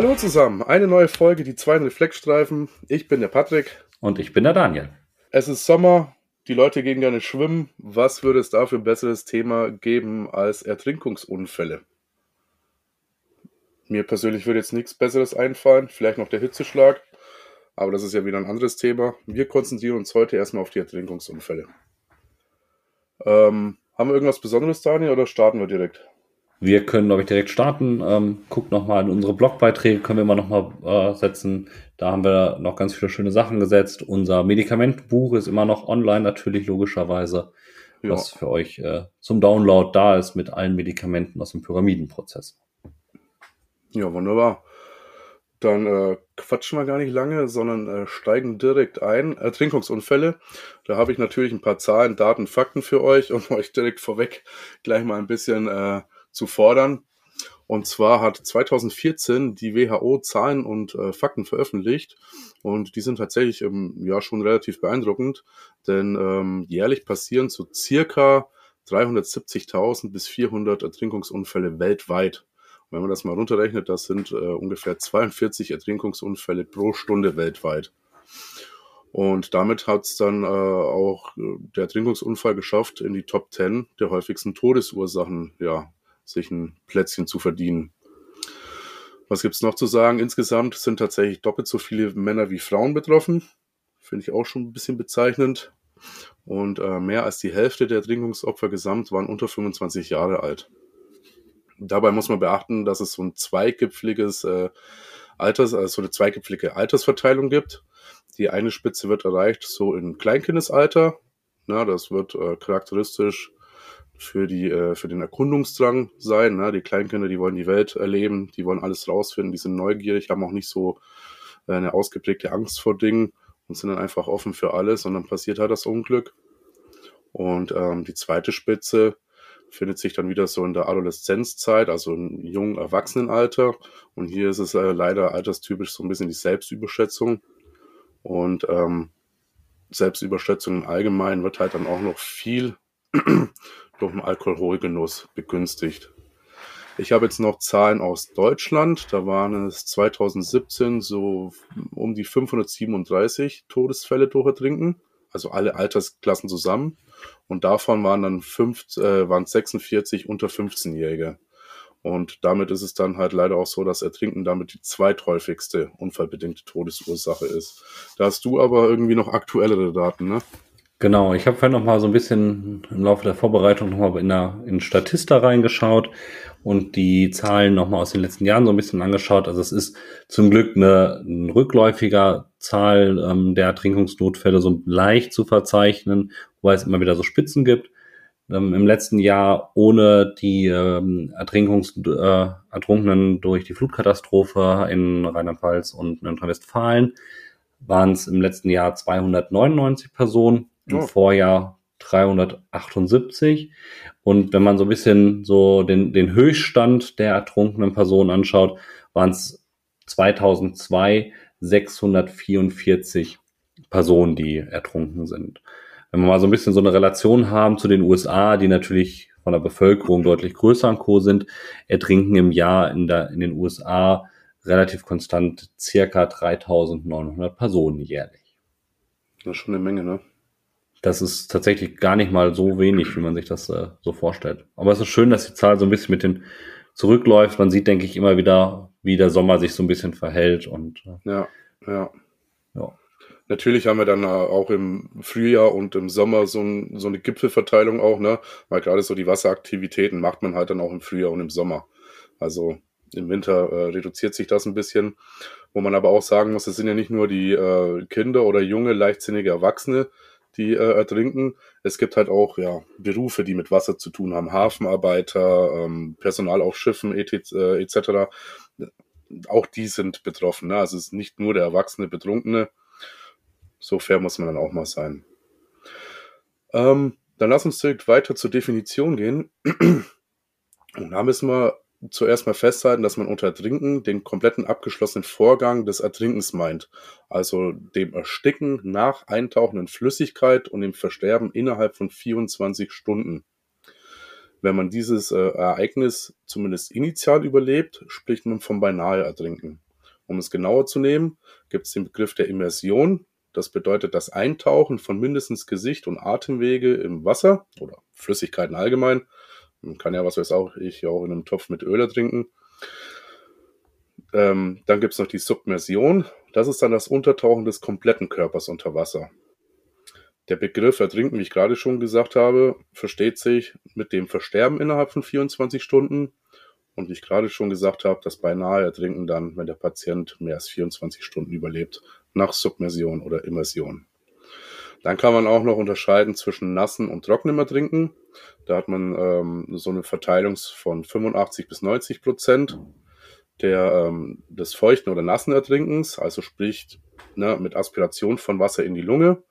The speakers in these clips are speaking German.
Hallo zusammen, eine neue Folge, die zwei Reflexstreifen. Ich bin der Patrick. Und ich bin der Daniel. Es ist Sommer, die Leute gehen gerne schwimmen. Was würde es da für ein besseres Thema geben als Ertrinkungsunfälle? Mir persönlich würde jetzt nichts Besseres einfallen, vielleicht noch der Hitzeschlag, aber das ist ja wieder ein anderes Thema. Wir konzentrieren uns heute erstmal auf die Ertrinkungsunfälle. Ähm, haben wir irgendwas Besonderes, Daniel, oder starten wir direkt? Wir können, glaube ich, direkt starten. Ähm, guckt nochmal in unsere Blogbeiträge, können wir mal nochmal äh, setzen. Da haben wir noch ganz viele schöne Sachen gesetzt. Unser Medikamentenbuch ist immer noch online, natürlich logischerweise, ja. was für euch äh, zum Download da ist mit allen Medikamenten aus dem Pyramidenprozess. Ja, wunderbar. Dann äh, quatschen wir gar nicht lange, sondern äh, steigen direkt ein. Ertrinkungsunfälle. Da habe ich natürlich ein paar Zahlen, Daten, Fakten für euch, um euch direkt vorweg gleich mal ein bisschen äh, zu fordern. Und zwar hat 2014 die WHO Zahlen und äh, Fakten veröffentlicht und die sind tatsächlich ähm, ja schon relativ beeindruckend, denn ähm, jährlich passieren so circa 370.000 bis 400 Ertrinkungsunfälle weltweit. Wenn man das mal runterrechnet, das sind äh, ungefähr 42 Ertrinkungsunfälle pro Stunde weltweit. Und damit hat es dann äh, auch äh, der Ertrinkungsunfall geschafft, in die Top 10 der häufigsten Todesursachen, ja, sich ein Plätzchen zu verdienen. Was gibt's noch zu sagen? Insgesamt sind tatsächlich doppelt so viele Männer wie Frauen betroffen. Finde ich auch schon ein bisschen bezeichnend. Und äh, mehr als die Hälfte der Ertrinkungsopfer gesamt waren unter 25 Jahre alt. Dabei muss man beachten, dass es so ein zweigipfliges äh, Alters, also so eine zweigipflige Altersverteilung gibt. Die eine Spitze wird erreicht so in Kleinkindesalter. Na, das wird äh, charakteristisch für die äh, für den Erkundungsdrang sein. Ne? Die Kleinkinder, die wollen die Welt erleben, die wollen alles rausfinden, die sind neugierig, haben auch nicht so äh, eine ausgeprägte Angst vor Dingen und sind dann einfach offen für alles und dann passiert halt das Unglück. Und ähm, die zweite Spitze findet sich dann wieder so in der Adoleszenzzeit, also im jungen Erwachsenenalter. Und hier ist es äh, leider alterstypisch so ein bisschen die Selbstüberschätzung. Und ähm, Selbstüberschätzung im Allgemeinen wird halt dann auch noch viel durch den Alkoholgenuss begünstigt. Ich habe jetzt noch Zahlen aus Deutschland. Da waren es 2017 so um die 537 Todesfälle durch Ertrinken, also alle Altersklassen zusammen. Und davon waren dann fünf, äh, waren 46 unter 15-Jährige. Und damit ist es dann halt leider auch so, dass Ertrinken damit die zweithäufigste unfallbedingte Todesursache ist. Da hast du aber irgendwie noch aktuellere Daten, ne? Genau, ich habe vorhin noch mal so ein bisschen im Laufe der Vorbereitung noch mal in, der, in Statista reingeschaut und die Zahlen noch mal aus den letzten Jahren so ein bisschen angeschaut. Also es ist zum Glück eine, eine rückläufiger Zahl ähm, der Ertrinkungsnotfälle so leicht zu verzeichnen, wobei es immer wieder so Spitzen gibt. Ähm, Im letzten Jahr ohne die ähm, Ertrinkungs äh, Ertrunkenen durch die Flutkatastrophe in Rheinland-Pfalz und in Nordrhein-Westfalen waren es im letzten Jahr 299 Personen im oh. Vorjahr 378. Und wenn man so ein bisschen so den, den Höchststand der ertrunkenen Personen anschaut, waren es 2002 644 Personen, die ertrunken sind. Wenn wir mal so ein bisschen so eine Relation haben zu den USA, die natürlich von der Bevölkerung deutlich größer und Co. sind, ertrinken im Jahr in, der, in den USA relativ konstant circa 3900 Personen jährlich. Das ist schon eine Menge, ne? Das ist tatsächlich gar nicht mal so wenig, wie man sich das äh, so vorstellt. Aber es ist schön, dass die Zahl so ein bisschen mit den zurückläuft. Man sieht, denke ich, immer wieder, wie der Sommer sich so ein bisschen verhält und äh, ja, ja. ja. Natürlich haben wir dann äh, auch im Frühjahr und im Sommer so, ein, so eine Gipfelverteilung auch, ne? Weil gerade so die Wasseraktivitäten macht man halt dann auch im Frühjahr und im Sommer. Also im Winter äh, reduziert sich das ein bisschen. Wo man aber auch sagen muss, es sind ja nicht nur die äh, Kinder oder junge, leichtsinnige Erwachsene, die äh, ertrinken. Es gibt halt auch ja, Berufe, die mit Wasser zu tun haben. Hafenarbeiter, ähm, Personal auf Schiffen etc. Äh, etc. Auch die sind betroffen. Ne? Also es ist nicht nur der erwachsene Betrunkene. So fair muss man dann auch mal sein. Ähm, dann lass uns direkt weiter zur Definition gehen. Und da müssen wir zuerst mal festhalten, dass man unter Ertrinken den kompletten abgeschlossenen Vorgang des Ertrinkens meint, also dem Ersticken nach Eintauchen in Flüssigkeit und dem Versterben innerhalb von 24 Stunden. Wenn man dieses äh, Ereignis zumindest initial überlebt, spricht man vom beinahe Ertrinken. Um es genauer zu nehmen, gibt es den Begriff der Immersion. Das bedeutet das Eintauchen von mindestens Gesicht und Atemwege im Wasser oder Flüssigkeiten allgemein. Man kann ja, was weiß auch ich, auch in einem Topf mit Öl trinken. Ähm, dann gibt es noch die Submersion. Das ist dann das Untertauchen des kompletten Körpers unter Wasser. Der Begriff Ertrinken, wie ich gerade schon gesagt habe, versteht sich mit dem Versterben innerhalb von 24 Stunden. Und wie ich gerade schon gesagt habe, das beinahe Ertrinken dann, wenn der Patient mehr als 24 Stunden überlebt, nach Submersion oder Immersion. Dann kann man auch noch unterscheiden zwischen nassen und trockenem Ertrinken. Da hat man ähm, so eine Verteilung von 85 bis 90 Prozent der, ähm, des feuchten oder nassen Ertrinkens, also sprich ne, mit Aspiration von Wasser in die Lunge.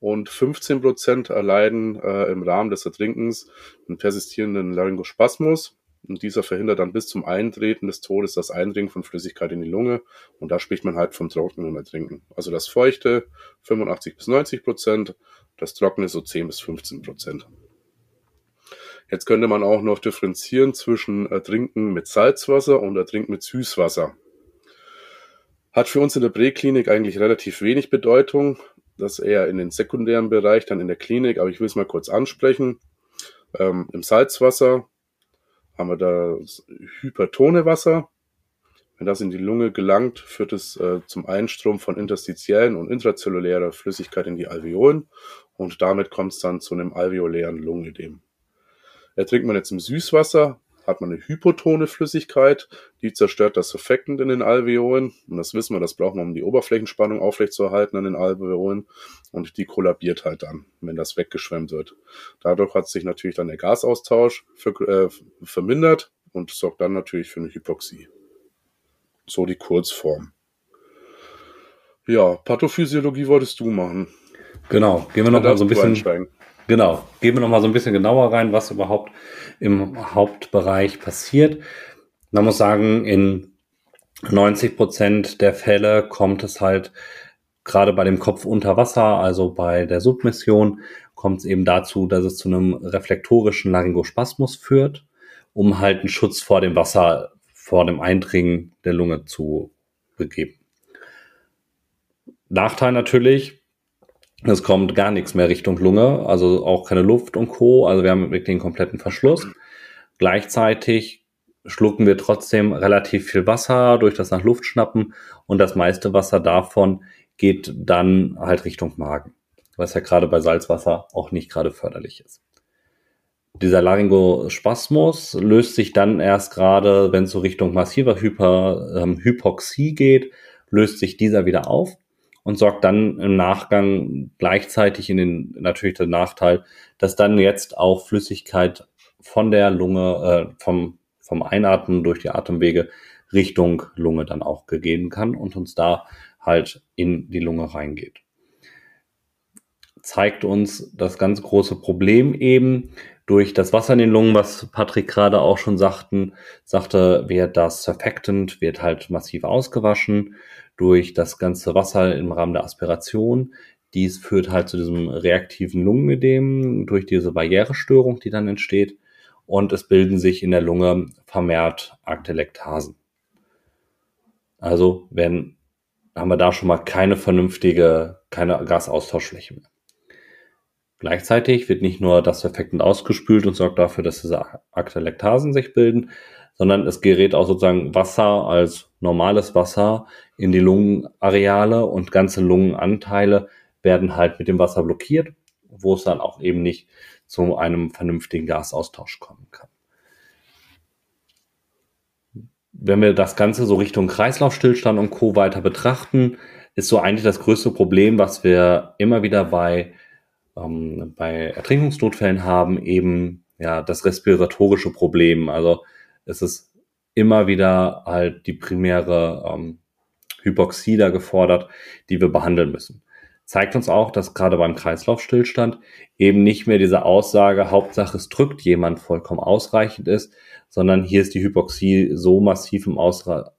Und 15 Prozent erleiden äh, im Rahmen des Ertrinkens einen persistierenden Laryngospasmus. Und dieser verhindert dann bis zum Eintreten des Todes das Eindringen von Flüssigkeit in die Lunge. Und da spricht man halt vom trockenen Ertrinken. Also das feuchte 85 bis 90 Prozent, das trockene so 10 bis 15 Prozent. Jetzt könnte man auch noch differenzieren zwischen Ertrinken mit Salzwasser und Ertrinken mit Süßwasser. Hat für uns in der Präklinik eigentlich relativ wenig Bedeutung. Das eher in den sekundären Bereich, dann in der Klinik, aber ich will es mal kurz ansprechen. Ähm, Im Salzwasser haben wir das hypertone Wasser. Wenn das in die Lunge gelangt, führt es äh, zum Einstrom von interstitiellen und intrazellulärer Flüssigkeit in die Alveolen und damit kommt es dann zu einem alveolären Lungenödem. Trinkt man jetzt im Süßwasser, hat man eine hypotone Flüssigkeit, die zerstört das Surfactant in den Alveolen. Und das wissen wir, das braucht man, um die Oberflächenspannung aufrechtzuerhalten an den Alveolen. Und die kollabiert halt dann, wenn das weggeschwemmt wird. Dadurch hat sich natürlich dann der Gasaustausch für, äh, vermindert und sorgt dann natürlich für eine Hypoxie. So die Kurzform. Ja, Pathophysiologie wolltest du machen. Genau, gehen wir noch mal so ein bisschen einsteigen. Genau. Gehen wir nochmal so ein bisschen genauer rein, was überhaupt im Hauptbereich passiert. Man muss sagen, in 90 Prozent der Fälle kommt es halt gerade bei dem Kopf unter Wasser, also bei der Submission, kommt es eben dazu, dass es zu einem reflektorischen Laryngospasmus führt, um halt einen Schutz vor dem Wasser, vor dem Eindringen der Lunge zu begeben. Nachteil natürlich, es kommt gar nichts mehr Richtung Lunge, also auch keine Luft und Co. Also wir haben wirklich den kompletten Verschluss. Gleichzeitig schlucken wir trotzdem relativ viel Wasser durch das nach Luft schnappen und das meiste Wasser davon geht dann halt Richtung Magen, was ja gerade bei Salzwasser auch nicht gerade förderlich ist. Dieser Laryngospasmus löst sich dann erst gerade, wenn es so Richtung massiver Hyper, ähm, Hypoxie geht, löst sich dieser wieder auf und sorgt dann im Nachgang gleichzeitig in den natürlich der Nachteil, dass dann jetzt auch Flüssigkeit von der Lunge, äh, vom, vom Einatmen durch die Atemwege Richtung Lunge dann auch gegeben kann und uns da halt in die Lunge reingeht. Zeigt uns das ganz große Problem eben durch das Wasser in den Lungen, was Patrick gerade auch schon sagten, sagte, wird das Surfactant, wird halt massiv ausgewaschen durch das ganze Wasser im Rahmen der Aspiration. Dies führt halt zu diesem reaktiven Lungenödem durch diese Barrierestörung, die dann entsteht. Und es bilden sich in der Lunge vermehrt Aktelektasen. Also werden, haben wir da schon mal keine vernünftige, keine Gasaustauschfläche mehr. Gleichzeitig wird nicht nur das Surfactant ausgespült und sorgt dafür, dass diese Aktelektasen sich bilden, sondern es gerät auch sozusagen Wasser als normales Wasser in die Lungenareale und ganze Lungenanteile werden halt mit dem Wasser blockiert, wo es dann auch eben nicht zu einem vernünftigen Gasaustausch kommen kann. Wenn wir das Ganze so Richtung Kreislaufstillstand und Co. weiter betrachten, ist so eigentlich das größte Problem, was wir immer wieder bei, ähm, bei Ertrinkungsnotfällen haben, eben ja das respiratorische Problem. Also es ist immer wieder halt die primäre ähm, Hypoxie da gefordert, die wir behandeln müssen. Zeigt uns auch, dass gerade beim Kreislaufstillstand eben nicht mehr diese Aussage, Hauptsache es drückt jemand vollkommen ausreichend ist, sondern hier ist die Hypoxie so massiv im, Ausra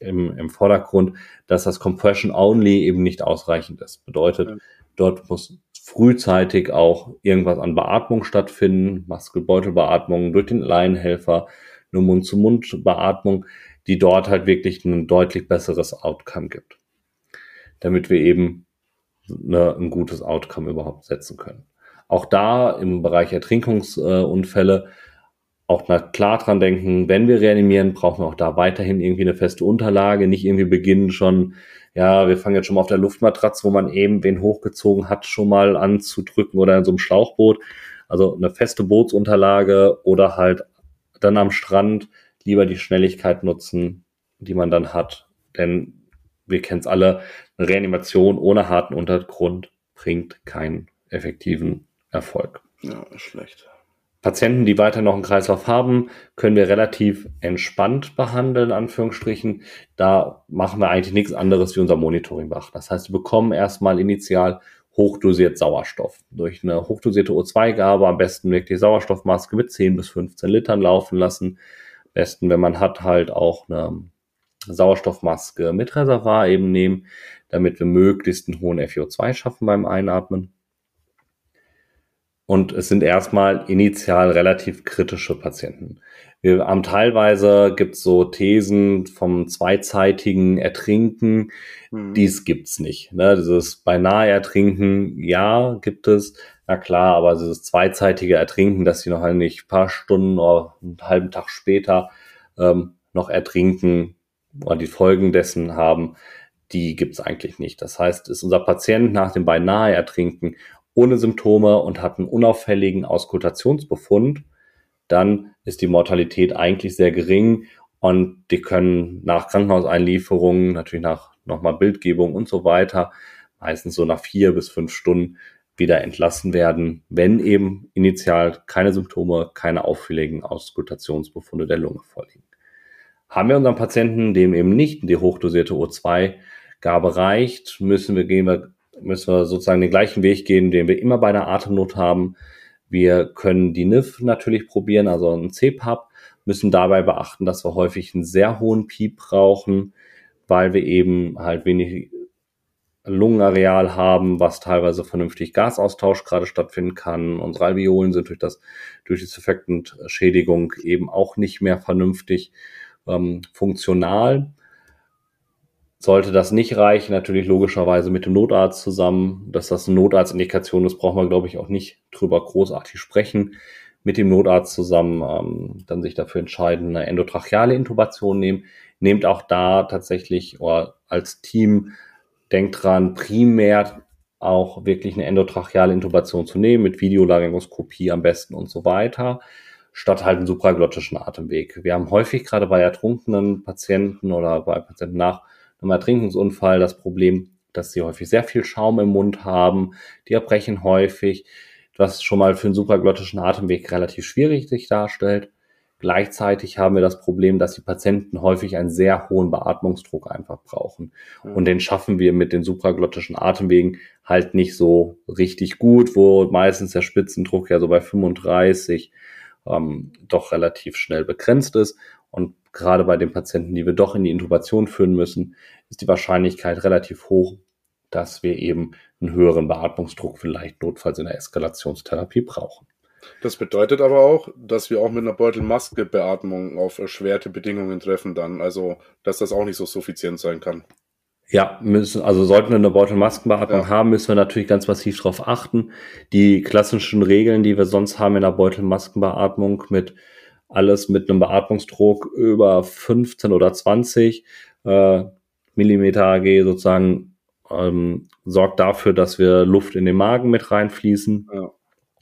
im, im Vordergrund, dass das Compression Only eben nicht ausreichend ist. Bedeutet, dort muss frühzeitig auch irgendwas an Beatmung stattfinden, Muskelbeutelbeatmung durch den Laienhelfer, eine Mund-zu-Mund-Beatmung, die dort halt wirklich ein deutlich besseres Outcome gibt. Damit wir eben eine, ein gutes Outcome überhaupt setzen können. Auch da im Bereich Ertrinkungsunfälle äh, auch mal klar dran denken, wenn wir reanimieren, brauchen wir auch da weiterhin irgendwie eine feste Unterlage, nicht irgendwie beginnen schon, ja, wir fangen jetzt schon mal auf der Luftmatratze, wo man eben wen hochgezogen hat, schon mal anzudrücken oder in so einem Schlauchboot. Also eine feste Bootsunterlage oder halt dann am Strand lieber die Schnelligkeit nutzen, die man dann hat. Denn wir kennen es alle, eine Reanimation ohne harten Untergrund bringt keinen effektiven Erfolg. Ja, ist schlecht. Patienten, die weiter noch einen Kreislauf haben, können wir relativ entspannt behandeln, Anführungsstrichen. Da machen wir eigentlich nichts anderes wie unser Monitoring beachten. Das heißt, sie bekommen erstmal initial hochdosiert Sauerstoff. Durch eine hochdosierte O2-Gabe am besten wirklich Sauerstoffmaske mit 10 bis 15 Litern laufen lassen. Am besten, wenn man hat, halt auch eine Sauerstoffmaske mit Reservoir eben nehmen, damit wir möglichst einen hohen FiO2 schaffen beim Einatmen. Und es sind erstmal initial relativ kritische Patienten. Wir haben teilweise gibt es so Thesen vom zweizeitigen Ertrinken. Mhm. Dies gibt's nicht. Ne? Dieses beinahe Ertrinken, ja, gibt es. Na klar, aber dieses zweizeitige Ertrinken, dass sie noch nicht ein paar Stunden oder einen halben Tag später ähm, noch ertrinken oder die Folgen dessen haben, die gibt's eigentlich nicht. Das heißt, ist unser Patient nach dem beinahe Ertrinken ohne Symptome und hat einen unauffälligen Auskultationsbefund, dann ist die Mortalität eigentlich sehr gering und die können nach Krankenhauseinlieferungen, natürlich nach nochmal Bildgebung und so weiter, meistens so nach vier bis fünf Stunden wieder entlassen werden, wenn eben initial keine Symptome, keine auffälligen Auskultationsbefunde der Lunge vorliegen. Haben wir unseren Patienten, dem eben nicht die hochdosierte O2-Gabe reicht, müssen wir, gehen wir müssen wir sozusagen den gleichen Weg gehen, den wir immer bei einer Atemnot haben. Wir können die NIF natürlich probieren, also ein CPAP, müssen dabei beachten, dass wir häufig einen sehr hohen Piep brauchen, weil wir eben halt wenig Lungenareal haben, was teilweise vernünftig Gasaustausch gerade stattfinden kann. Unsere Alveolen sind durch das, durch die Surfactant-Schädigung eben auch nicht mehr vernünftig ähm, funktional. Sollte das nicht reichen, natürlich logischerweise mit dem Notarzt zusammen. Dass das eine Notarztindikation ist, brauchen wir, glaube ich, auch nicht drüber großartig sprechen. Mit dem Notarzt zusammen ähm, dann sich dafür entscheiden, eine endotracheale Intubation nehmen. Nehmt auch da tatsächlich oder als Team, denkt dran, primär auch wirklich eine endotracheale Intubation zu nehmen, mit Videolaryngoskopie am besten und so weiter, statt halt einen supraglottischen Atemweg. Wir haben häufig gerade bei ertrunkenen Patienten oder bei Patienten nach einem Ertrinkungsunfall das Problem, dass sie häufig sehr viel Schaum im Mund haben, die erbrechen häufig, was schon mal für einen supraglottischen Atemweg relativ schwierig sich darstellt. Gleichzeitig haben wir das Problem, dass die Patienten häufig einen sehr hohen Beatmungsdruck einfach brauchen. Mhm. Und den schaffen wir mit den supraglottischen Atemwegen halt nicht so richtig gut, wo meistens der Spitzendruck ja so bei 35 ähm, doch relativ schnell begrenzt ist. Und gerade bei den Patienten, die wir doch in die Intubation führen müssen, ist die Wahrscheinlichkeit relativ hoch, dass wir eben einen höheren Beatmungsdruck vielleicht notfalls in der Eskalationstherapie brauchen. Das bedeutet aber auch, dass wir auch mit einer Beutelmaske-Beatmung auf erschwerte Bedingungen treffen dann, also dass das auch nicht so suffizient sein kann. Ja, müssen, also sollten wir eine Beutelmaskenbeatmung ja. haben, müssen wir natürlich ganz massiv darauf achten. Die klassischen Regeln, die wir sonst haben in der Beutelmaskenbeatmung mit alles mit einem Beatmungsdruck über 15 oder 20 äh, Millimeter AG sozusagen ähm, sorgt dafür, dass wir Luft in den Magen mit reinfließen. Ja.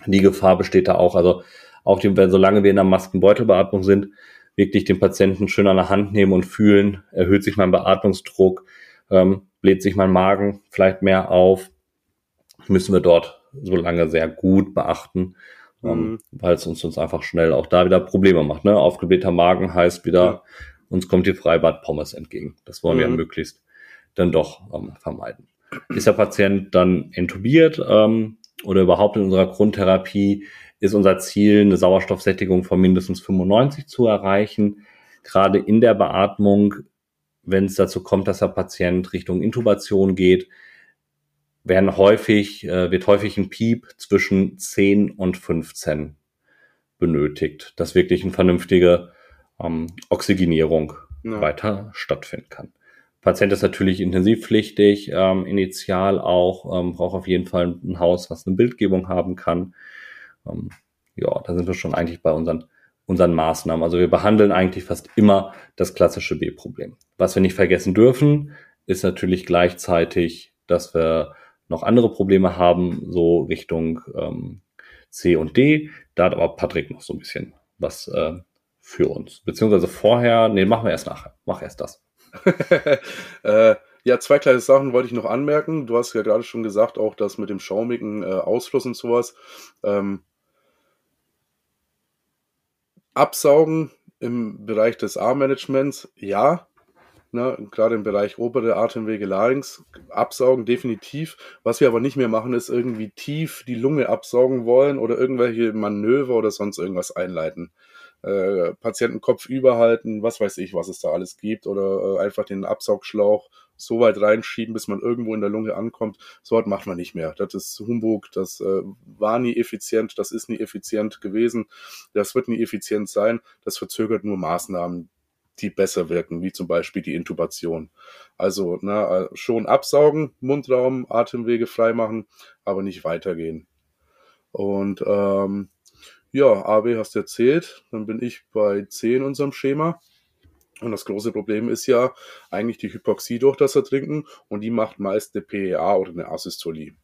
Die Gefahr besteht da auch. Also auch die, wenn solange wir in der Maskenbeutelbeatmung sind, wirklich den Patienten schön an der Hand nehmen und fühlen, erhöht sich mein Beatmungsdruck, ähm, bläht sich mein Magen vielleicht mehr auf, müssen wir dort so lange sehr gut beachten ähm, mhm. weil es uns, uns einfach schnell auch da wieder Probleme macht. Ne? Aufgeblähter Magen heißt wieder, ja. uns kommt die Freibad Pommes entgegen. Das wollen mhm. wir möglichst dann doch ähm, vermeiden. Ist der Patient dann intubiert ähm, oder überhaupt in unserer Grundtherapie, ist unser Ziel, eine Sauerstoffsättigung von mindestens 95 zu erreichen. Gerade in der Beatmung, wenn es dazu kommt, dass der Patient Richtung Intubation geht, werden häufig, äh, wird häufig ein Piep zwischen 10 und 15 benötigt, dass wirklich eine vernünftige ähm, Oxygenierung ja. weiter stattfinden kann. Patient ist natürlich intensivpflichtig, ähm, initial auch, ähm, braucht auf jeden Fall ein Haus, was eine Bildgebung haben kann. Ähm, ja, da sind wir schon eigentlich bei unseren, unseren Maßnahmen. Also wir behandeln eigentlich fast immer das klassische B-Problem. Was wir nicht vergessen dürfen, ist natürlich gleichzeitig, dass wir noch andere Probleme haben, so Richtung ähm, C und D. Da hat aber Patrick noch so ein bisschen was äh, für uns. Beziehungsweise vorher, nee, machen wir erst nachher. Mach erst das. äh, ja, zwei kleine Sachen wollte ich noch anmerken. Du hast ja gerade schon gesagt, auch das mit dem schaumigen äh, Ausfluss und sowas. Ähm, Absaugen im Bereich des A-Managements, ja. Ne, gerade im Bereich obere Atemwege, Larynx, absaugen definitiv. Was wir aber nicht mehr machen, ist irgendwie tief die Lunge absaugen wollen oder irgendwelche Manöver oder sonst irgendwas einleiten. Äh, Patienten überhalten, was weiß ich, was es da alles gibt, oder äh, einfach den Absaugschlauch so weit reinschieben, bis man irgendwo in der Lunge ankommt. So weit macht man nicht mehr. Das ist Humbug, das äh, war nie effizient, das ist nie effizient gewesen, das wird nie effizient sein, das verzögert nur Maßnahmen, die besser wirken, wie zum Beispiel die Intubation. Also na, äh, schon absaugen, Mundraum, Atemwege freimachen, aber nicht weitergehen. Und ähm, ja, AB hast du erzählt, dann bin ich bei C in unserem Schema. Und das große Problem ist ja eigentlich die Hypoxie durch das Ertrinken und die macht meist eine PEA oder eine Asystolie.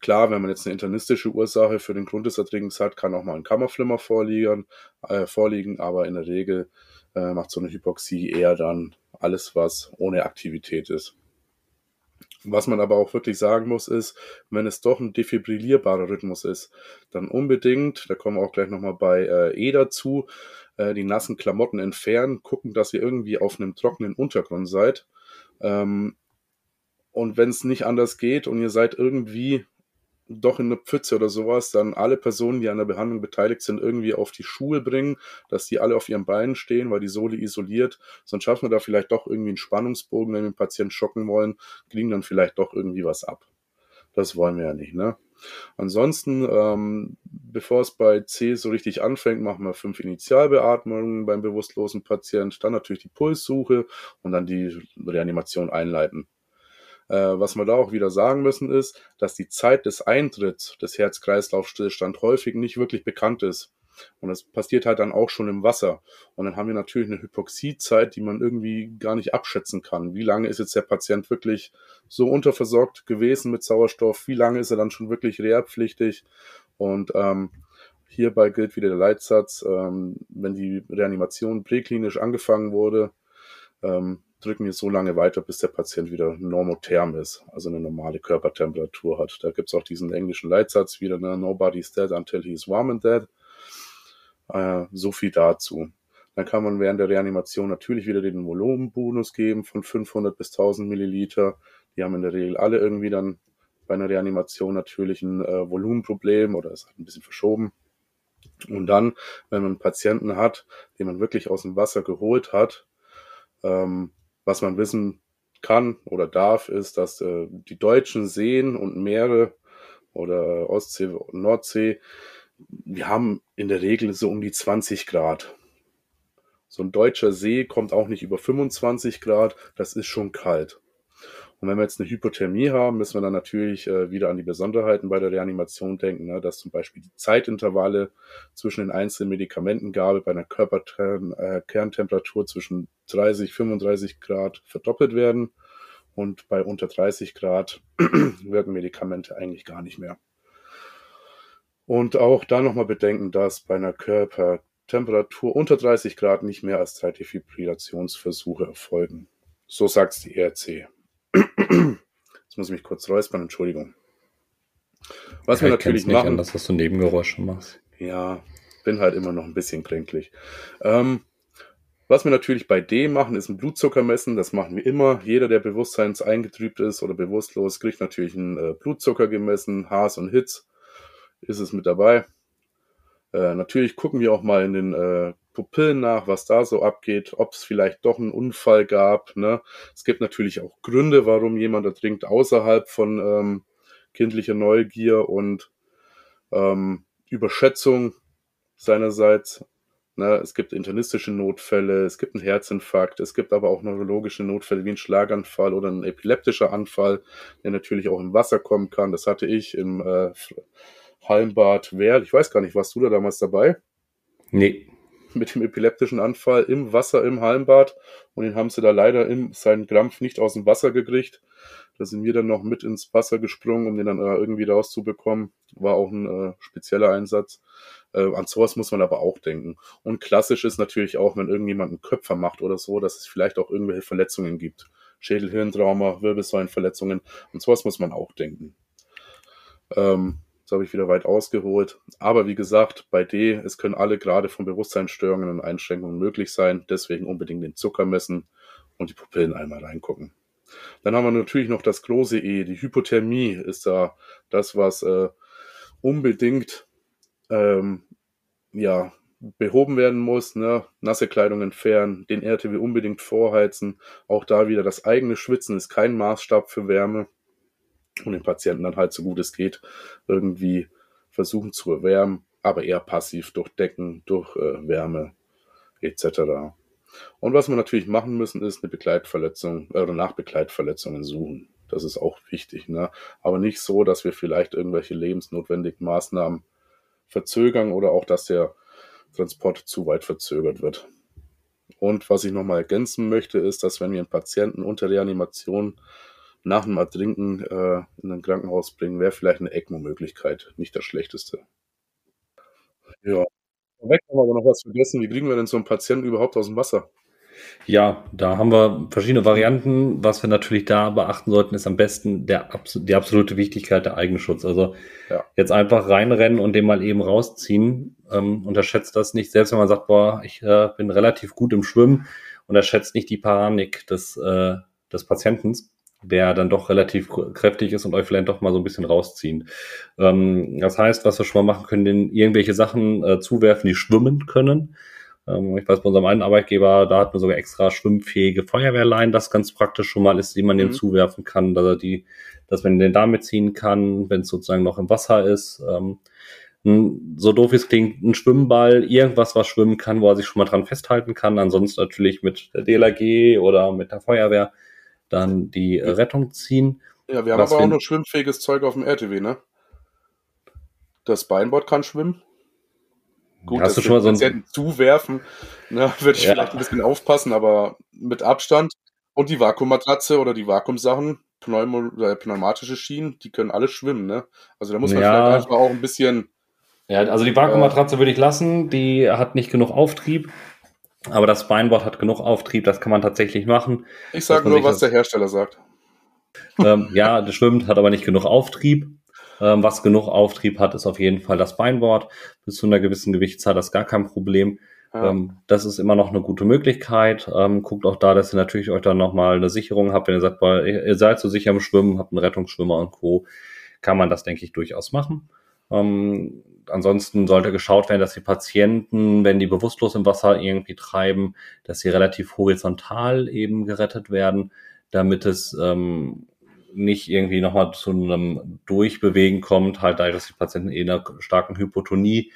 Klar, wenn man jetzt eine internistische Ursache für den Grund des Ertrinkens hat, kann auch mal ein Kammerflimmer vorliegen, äh, vorliegen aber in der Regel äh, macht so eine Hypoxie eher dann alles, was ohne Aktivität ist. Was man aber auch wirklich sagen muss, ist, wenn es doch ein defibrillierbarer Rhythmus ist, dann unbedingt, da kommen wir auch gleich nochmal bei äh, E dazu, äh, die nassen Klamotten entfernen, gucken, dass ihr irgendwie auf einem trockenen Untergrund seid. Ähm, und wenn es nicht anders geht und ihr seid irgendwie doch in eine Pfütze oder sowas, dann alle Personen, die an der Behandlung beteiligt sind, irgendwie auf die Schuhe bringen, dass die alle auf ihren Beinen stehen, weil die Sohle isoliert. Sonst schaffen wir da vielleicht doch irgendwie einen Spannungsbogen, wenn wir den Patienten schocken wollen, kriegen dann vielleicht doch irgendwie was ab. Das wollen wir ja nicht, ne? Ansonsten, ähm, bevor es bei C so richtig anfängt, machen wir fünf Initialbeatmungen beim bewusstlosen Patient, dann natürlich die Pulssuche und dann die Reanimation einleiten. Äh, was wir da auch wieder sagen müssen, ist, dass die Zeit des Eintritts des Herz-Kreislauf-Stillstand häufig nicht wirklich bekannt ist. Und das passiert halt dann auch schon im Wasser. Und dann haben wir natürlich eine Hypoxiezeit, die man irgendwie gar nicht abschätzen kann. Wie lange ist jetzt der Patient wirklich so unterversorgt gewesen mit Sauerstoff? Wie lange ist er dann schon wirklich rehabpflichtig? Und ähm, hierbei gilt wieder der Leitsatz, ähm, wenn die Reanimation präklinisch angefangen wurde, ähm, drücken wir so lange weiter, bis der Patient wieder normotherm ist, also eine normale Körpertemperatur hat. Da gibt's auch diesen englischen Leitsatz wieder, ne? Nobody's dead until he's warm and dead. Äh, so viel dazu. Dann kann man während der Reanimation natürlich wieder den Volumenbonus geben von 500 bis 1000 Milliliter. Die haben in der Regel alle irgendwie dann bei einer Reanimation natürlich ein äh, Volumenproblem oder es hat ein bisschen verschoben. Und dann, wenn man einen Patienten hat, den man wirklich aus dem Wasser geholt hat, ähm, was man wissen kann oder darf, ist, dass äh, die deutschen Seen und Meere oder Ostsee und Nordsee wir haben in der Regel so um die 20 Grad. So ein deutscher See kommt auch nicht über 25 Grad, das ist schon kalt. Und wenn wir jetzt eine Hypothermie haben, müssen wir dann natürlich äh, wieder an die Besonderheiten bei der Reanimation denken, ne? dass zum Beispiel die Zeitintervalle zwischen den einzelnen Medikamentengabe bei einer Körperkerntemperatur äh, zwischen 30, 35 Grad verdoppelt werden. Und bei unter 30 Grad wirken Medikamente eigentlich gar nicht mehr. Und auch da nochmal bedenken, dass bei einer Körpertemperatur unter 30 Grad nicht mehr als drei Defibrillationsversuche erfolgen. So sagt es die ERC. Jetzt muss ich mich kurz räuspern, Entschuldigung. Was ja, wir natürlich nicht machen. An, dass du Nebengeräusche machst. Ja, bin halt immer noch ein bisschen kränklich. Ähm, was wir natürlich bei D machen, ist ein Blutzucker messen. Das machen wir immer. Jeder, der bewusstseins eingetrübt ist oder bewusstlos, kriegt natürlich einen äh, Blutzucker gemessen, Haas und Hitz ist es mit dabei. Äh, natürlich gucken wir auch mal in den äh, Pupillen nach, was da so abgeht, ob es vielleicht doch einen Unfall gab. Ne? Es gibt natürlich auch Gründe, warum jemand ertrinkt außerhalb von ähm, kindlicher Neugier und ähm, Überschätzung seinerseits. Ne, es gibt internistische Notfälle, es gibt einen Herzinfarkt, es gibt aber auch neurologische Notfälle wie ein Schlaganfall oder ein epileptischer Anfall, der natürlich auch im Wasser kommen kann. Das hatte ich im äh, Hallenbad Werl. Ich weiß gar nicht, warst du da damals dabei? Nee. Mit dem epileptischen Anfall im Wasser im Hallenbad und den haben sie da leider in seinen Krampf nicht aus dem Wasser gekriegt. Da sind wir dann noch mit ins Wasser gesprungen, um den dann äh, irgendwie rauszubekommen. War auch ein äh, spezieller Einsatz. Äh, an sowas muss man aber auch denken. Und klassisch ist natürlich auch, wenn irgendjemand einen Köpfer macht oder so, dass es vielleicht auch irgendwelche Verletzungen gibt. Schädel-Hirntrauma, Wirbelsäulenverletzungen. Und sowas muss man auch denken. Ähm, habe ich wieder weit ausgeholt. Aber wie gesagt, bei D, es können alle Grade von Bewusstseinsstörungen und Einschränkungen möglich sein. Deswegen unbedingt den Zucker messen und die Pupillen einmal reingucken. Dann haben wir natürlich noch das große E. Die Hypothermie ist da das, was äh, unbedingt ähm, ja, behoben werden muss. Ne? Nasse Kleidung entfernen, den RTW unbedingt vorheizen. Auch da wieder das eigene Schwitzen ist kein Maßstab für Wärme. Und den Patienten dann halt so gut es geht irgendwie versuchen zu erwärmen, aber eher passiv durch Decken, durch äh, Wärme etc. Und was wir natürlich machen müssen, ist eine Begleitverletzung äh, oder nach Begleitverletzungen suchen. Das ist auch wichtig. Ne? Aber nicht so, dass wir vielleicht irgendwelche lebensnotwendigen Maßnahmen verzögern oder auch, dass der Transport zu weit verzögert wird. Und was ich nochmal ergänzen möchte, ist, dass wenn wir einen Patienten unter Reanimation nach dem Ertrinken äh, in ein Krankenhaus bringen, wäre vielleicht eine ECMO-Möglichkeit nicht das Schlechteste. Ja. Weg haben wir aber noch was vergessen. Wie kriegen wir denn so einen Patienten überhaupt aus dem Wasser? Ja, da haben wir verschiedene Varianten. Was wir natürlich da beachten sollten, ist am besten der, die absolute Wichtigkeit der Eigenschutz. Also ja. jetzt einfach reinrennen und den mal eben rausziehen. Ähm, unterschätzt das nicht. Selbst wenn man sagt, boah, ich äh, bin relativ gut im Schwimmen, unterschätzt nicht die Panik des, äh, des Patienten, der dann doch relativ kräftig ist und euch vielleicht doch mal so ein bisschen rausziehen. Ähm, das heißt, was wir schon mal machen können, den irgendwelche Sachen äh, zuwerfen, die schwimmen können ähm, ich weiß, bei unserem einen Arbeitgeber, da hat man sogar extra schwimmfähige Feuerwehrlein, das ganz praktisch schon mal ist, die man mhm. dem zuwerfen kann, dass er die, dass man den damit ziehen kann, wenn es sozusagen noch im Wasser ist. Ähm, so doof es klingt, ein Schwimmball, irgendwas, was schwimmen kann, wo er sich schon mal dran festhalten kann. Ansonsten natürlich mit der DLRG oder mit der Feuerwehr dann die ja. Rettung ziehen. Ja, wir haben aber auch noch schwimmfähiges Zeug auf dem RTW, ne? Das Beinboard kann schwimmen. Gut, Hast du schon mal so ein zuwerfen, ne, würde ich ja. vielleicht ein bisschen aufpassen, aber mit Abstand. Und die Vakuummatratze oder die Vakuumsachen, Pneumo oder pneumatische Schienen, die können alle schwimmen, ne? Also da muss man ja. vielleicht einfach auch ein bisschen. Ja, also die Vakuummatratze äh, würde ich lassen, die hat nicht genug Auftrieb. Aber das Beinboard hat genug Auftrieb, das kann man tatsächlich machen. Ich sage nur, was der Hersteller sagt. Ähm, ja, das schwimmt, hat aber nicht genug Auftrieb. Ähm, was genug Auftrieb hat, ist auf jeden Fall das Beinboard. Bis zu einer gewissen Gewichtszahl das gar kein Problem. Ja. Ähm, das ist immer noch eine gute Möglichkeit. Ähm, guckt auch da, dass ihr natürlich euch dann nochmal eine Sicherung habt. Wenn ihr sagt, boah, ihr seid so sicher im Schwimmen, habt einen Rettungsschwimmer und Co., kann man das, denke ich, durchaus machen. Ähm, ansonsten sollte geschaut werden, dass die Patienten, wenn die bewusstlos im Wasser irgendwie treiben, dass sie relativ horizontal eben gerettet werden, damit es ähm, nicht irgendwie nochmal zu einem Durchbewegen kommt, halt dadurch, dass die Patienten in einer starken Hypotonie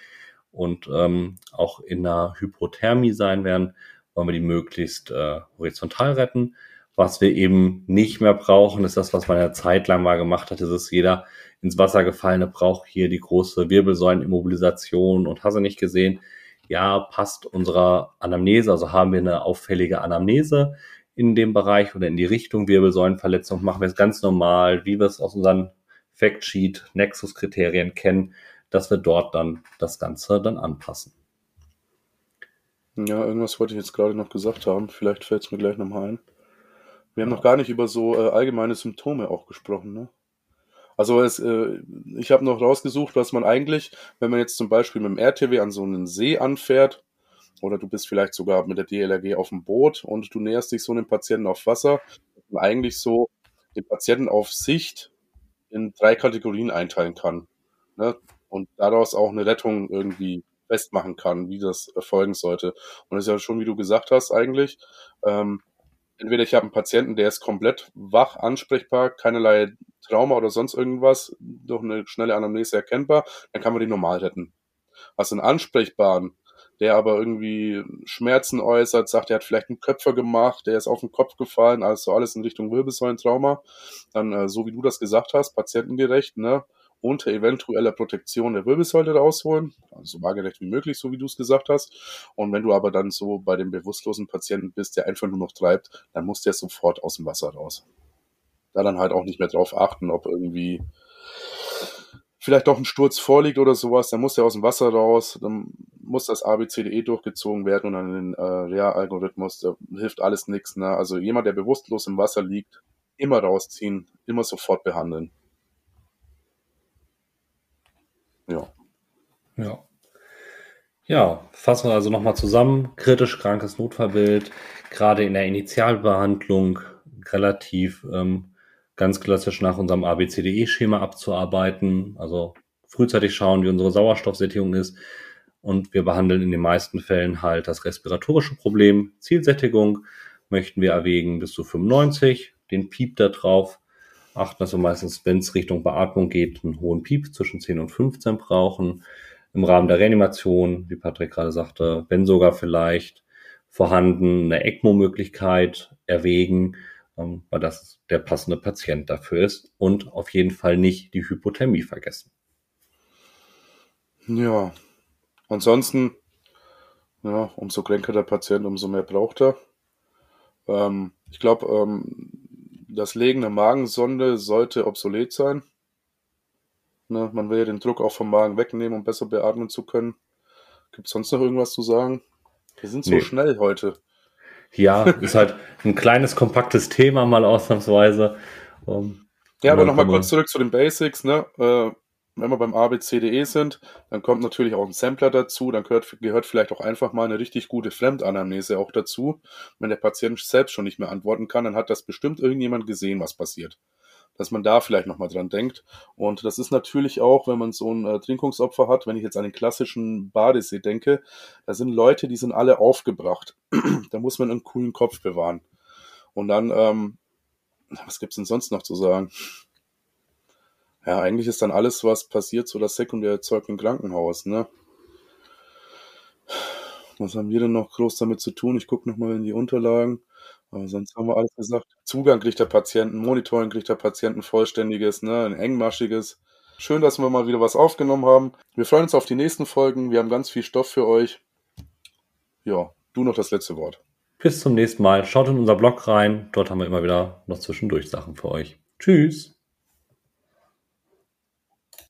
und ähm, auch in einer Hypothermie sein werden, wollen wir die möglichst äh, horizontal retten. Was wir eben nicht mehr brauchen, ist das, was man ja zeitlang mal gemacht hat, ist es jeder ins Wasser gefallene braucht hier die große Wirbelsäulenimmobilisation und hast du nicht gesehen, ja, passt unserer Anamnese, also haben wir eine auffällige Anamnese, in dem Bereich oder in die Richtung Wirbelsäulenverletzung machen wir es ganz normal, wie wir es aus unseren Factsheet, Nexus-Kriterien kennen, dass wir dort dann das Ganze dann anpassen. Ja, irgendwas wollte ich jetzt gerade noch gesagt haben. Vielleicht fällt es mir gleich nochmal ein. Wir haben noch gar nicht über so äh, allgemeine Symptome auch gesprochen, ne? Also es, äh, ich habe noch rausgesucht, was man eigentlich, wenn man jetzt zum Beispiel mit dem RTW an so einen See anfährt, oder du bist vielleicht sogar mit der DLRG auf dem Boot und du näherst dich so einem Patienten auf Wasser, und eigentlich so den Patienten auf Sicht in drei Kategorien einteilen kann. Ne? Und daraus auch eine Rettung irgendwie festmachen kann, wie das erfolgen sollte. Und das ist ja schon, wie du gesagt hast, eigentlich. Ähm, entweder ich habe einen Patienten, der ist komplett wach, ansprechbar, keinerlei Trauma oder sonst irgendwas, durch eine schnelle Anamnese erkennbar, dann kann man den normal retten. Also einen ansprechbaren, der aber irgendwie Schmerzen äußert, sagt, er hat vielleicht einen Köpfer gemacht, der ist auf den Kopf gefallen, also alles in Richtung Wirbelsäulentrauma, dann äh, so wie du das gesagt hast, patientengerecht, ne, unter eventueller Protektion der Wirbelsäule rausholen, also so waagerecht wie möglich, so wie du es gesagt hast. Und wenn du aber dann so bei dem bewusstlosen Patienten bist, der einfach nur noch treibt, dann muss der sofort aus dem Wasser raus. Da dann halt auch nicht mehr drauf achten, ob irgendwie vielleicht doch ein Sturz vorliegt oder sowas, dann muss der aus dem Wasser raus, dann muss das ABCDE durchgezogen werden und dann den äh, REA-Algorithmus, da hilft alles nichts. Ne? Also jemand, der bewusstlos im Wasser liegt, immer rausziehen, immer sofort behandeln. Ja. Ja. Ja, fassen wir also nochmal zusammen. Kritisch krankes Notfallbild, gerade in der Initialbehandlung relativ ähm, ganz klassisch nach unserem ABCDE-Schema abzuarbeiten. Also frühzeitig schauen, wie unsere Sauerstoffsättigung ist. Und wir behandeln in den meisten Fällen halt das respiratorische Problem. Zielsättigung möchten wir erwägen bis zu 95, den Piep da drauf achten, wir meistens, wenn es Richtung Beatmung geht, einen hohen Piep zwischen 10 und 15 brauchen. Im Rahmen der Reanimation, wie Patrick gerade sagte, wenn sogar vielleicht vorhanden eine ECMO-Möglichkeit erwägen, ähm, weil das der passende Patient dafür ist und auf jeden Fall nicht die Hypothermie vergessen. Ja, ansonsten, ja, umso kränker der Patient, umso mehr braucht er. Ähm, ich glaube, ähm, das Legen der Magensonde sollte obsolet sein. Ne, man will ja den Druck auch vom Magen wegnehmen, um besser beatmen zu können. Gibt es sonst noch irgendwas zu sagen? Wir sind so nee. schnell heute. Ja, ist halt ein kleines, kompaktes Thema mal ausnahmsweise. Um, ja, aber nochmal kurz zurück zu den Basics. Ne? Äh, wenn wir beim ABCDE sind, dann kommt natürlich auch ein Sampler dazu, dann gehört, gehört vielleicht auch einfach mal eine richtig gute Fremdanamnese auch dazu. Wenn der Patient selbst schon nicht mehr antworten kann, dann hat das bestimmt irgendjemand gesehen, was passiert. Dass man da vielleicht nochmal dran denkt. Und das ist natürlich auch, wenn man so ein äh, Trinkungsopfer hat, wenn ich jetzt an den klassischen Badesee denke, da sind Leute, die sind alle aufgebracht. da muss man einen coolen Kopf bewahren. Und dann, ähm, was gibt's denn sonst noch zu sagen? Ja, eigentlich ist dann alles, was passiert, so das sekundär erzeugt im Krankenhaus, ne? Was haben wir denn noch groß damit zu tun? Ich gucke nochmal in die Unterlagen. Aber sonst haben wir alles gesagt. Zugang kriegt der Patienten, Monitoring kriegt der Patienten vollständiges, ne, ein engmaschiges. Schön, dass wir mal wieder was aufgenommen haben. Wir freuen uns auf die nächsten Folgen. Wir haben ganz viel Stoff für euch. Ja, du noch das letzte Wort. Bis zum nächsten Mal. Schaut in unser Blog rein. Dort haben wir immer wieder noch zwischendurch Sachen für euch. Tschüss.